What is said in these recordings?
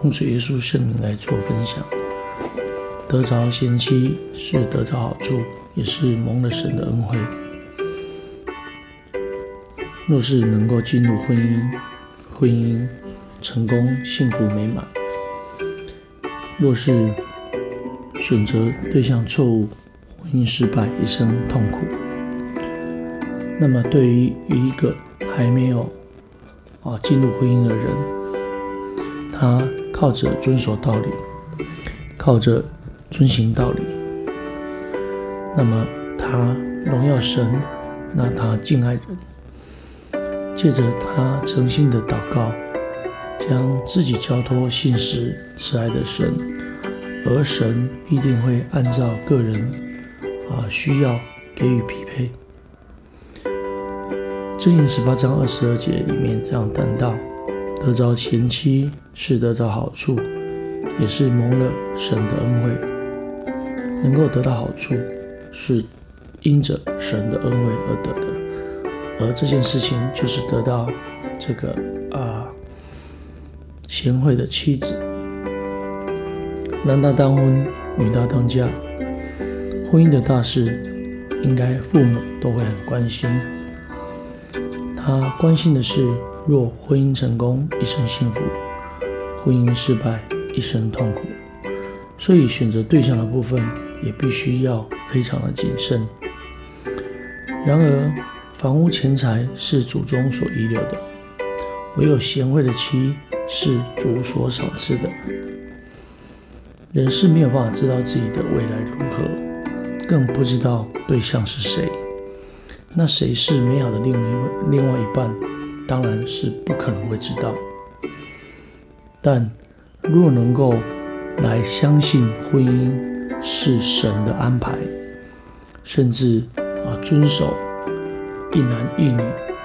奉主耶稣圣名来做分享。得着贤妻是得着好处，也是蒙了神的恩惠。若是能够进入婚姻，婚姻成功、幸福美满；若是选择对象错误，婚姻失败，一生痛苦。那么，对于一个还没有啊进入婚姻的人，他靠着遵守道理，靠着遵行道理，那么他荣耀神，那他敬爱人，借着他诚心的祷告，将自己交托信实慈爱的神，而神必定会按照个人啊需要给予匹配。箴言十八章二十二节里面这样谈到：得着贤妻是得着好处，也是蒙了神的恩惠。能够得到好处，是因着神的恩惠而得的，而这件事情就是得到这个啊贤惠的妻子。男大当婚，女大当嫁，婚姻的大事，应该父母都会很关心。他关心的是，若婚姻成功，一生幸福；婚姻失败，一生痛苦。所以选择对象的部分也必须要非常的谨慎。然而，房屋钱财是祖宗所遗留的，唯有贤惠的妻是主所赏赐的。人是没有办法知道自己的未来如何，更不知道对象是谁。那谁是美好的另一另外一半，当然是不可能会知道。但若能够来相信婚姻是神的安排，甚至啊遵守一男一女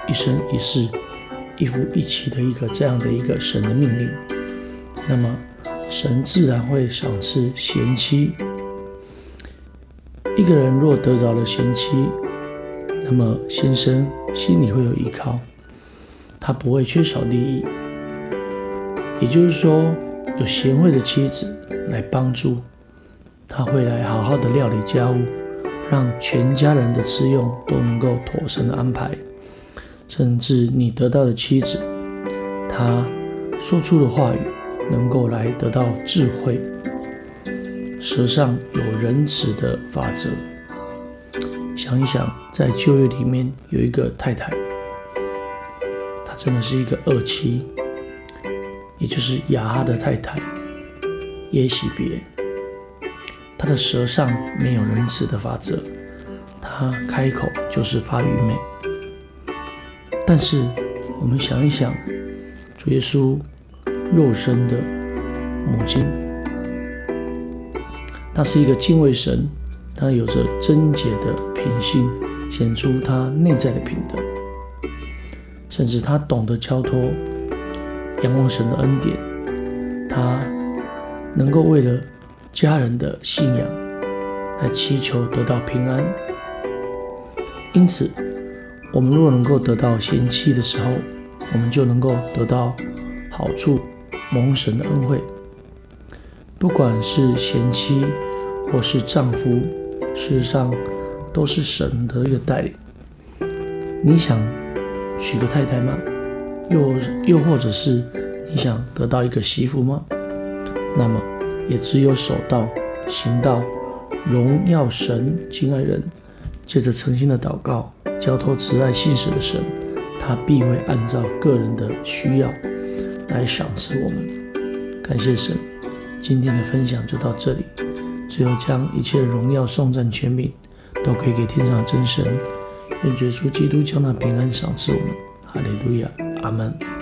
一生一世一夫一妻的一个这样的一个神的命令，那么神自然会赏赐贤妻。一个人若得着了贤妻，那么先生心里会有依靠，他不会缺少利益。也就是说，有贤惠的妻子来帮助，他会来好好的料理家务，让全家人的吃用都能够妥善的安排。甚至你得到的妻子，她说出的话语能够来得到智慧，舌上有仁慈的法则。想一想，在旧约里面有一个太太，真的是一个恶妻，也就是雅哈的太太耶洗别。她的舌上没有仁慈的法则，她开口就是发愚昧。但是我们想一想，主耶稣肉身的母亲，她是一个敬畏神。他有着贞洁的品性，显出他内在的品德，甚至他懂得交托，仰望神的恩典，他能够为了家人的信仰来祈求得到平安。因此，我们若能够得到贤妻的时候，我们就能够得到好处，蒙神的恩惠。不管是贤妻或是丈夫。事实上，都是神的一个带领。你想娶个太太吗？又又或者是你想得到一个媳妇吗？那么，也只有守道、行道、荣耀神、敬爱人，借着诚心的祷告，交托慈爱信实的神，他必会按照个人的需要来赏赐我们。感谢神，今天的分享就到这里。只有将一切荣耀、颂赞、全名都可以给天上真神，愿耶稣基督将那平安赏赐我们。哈利路亚，阿门。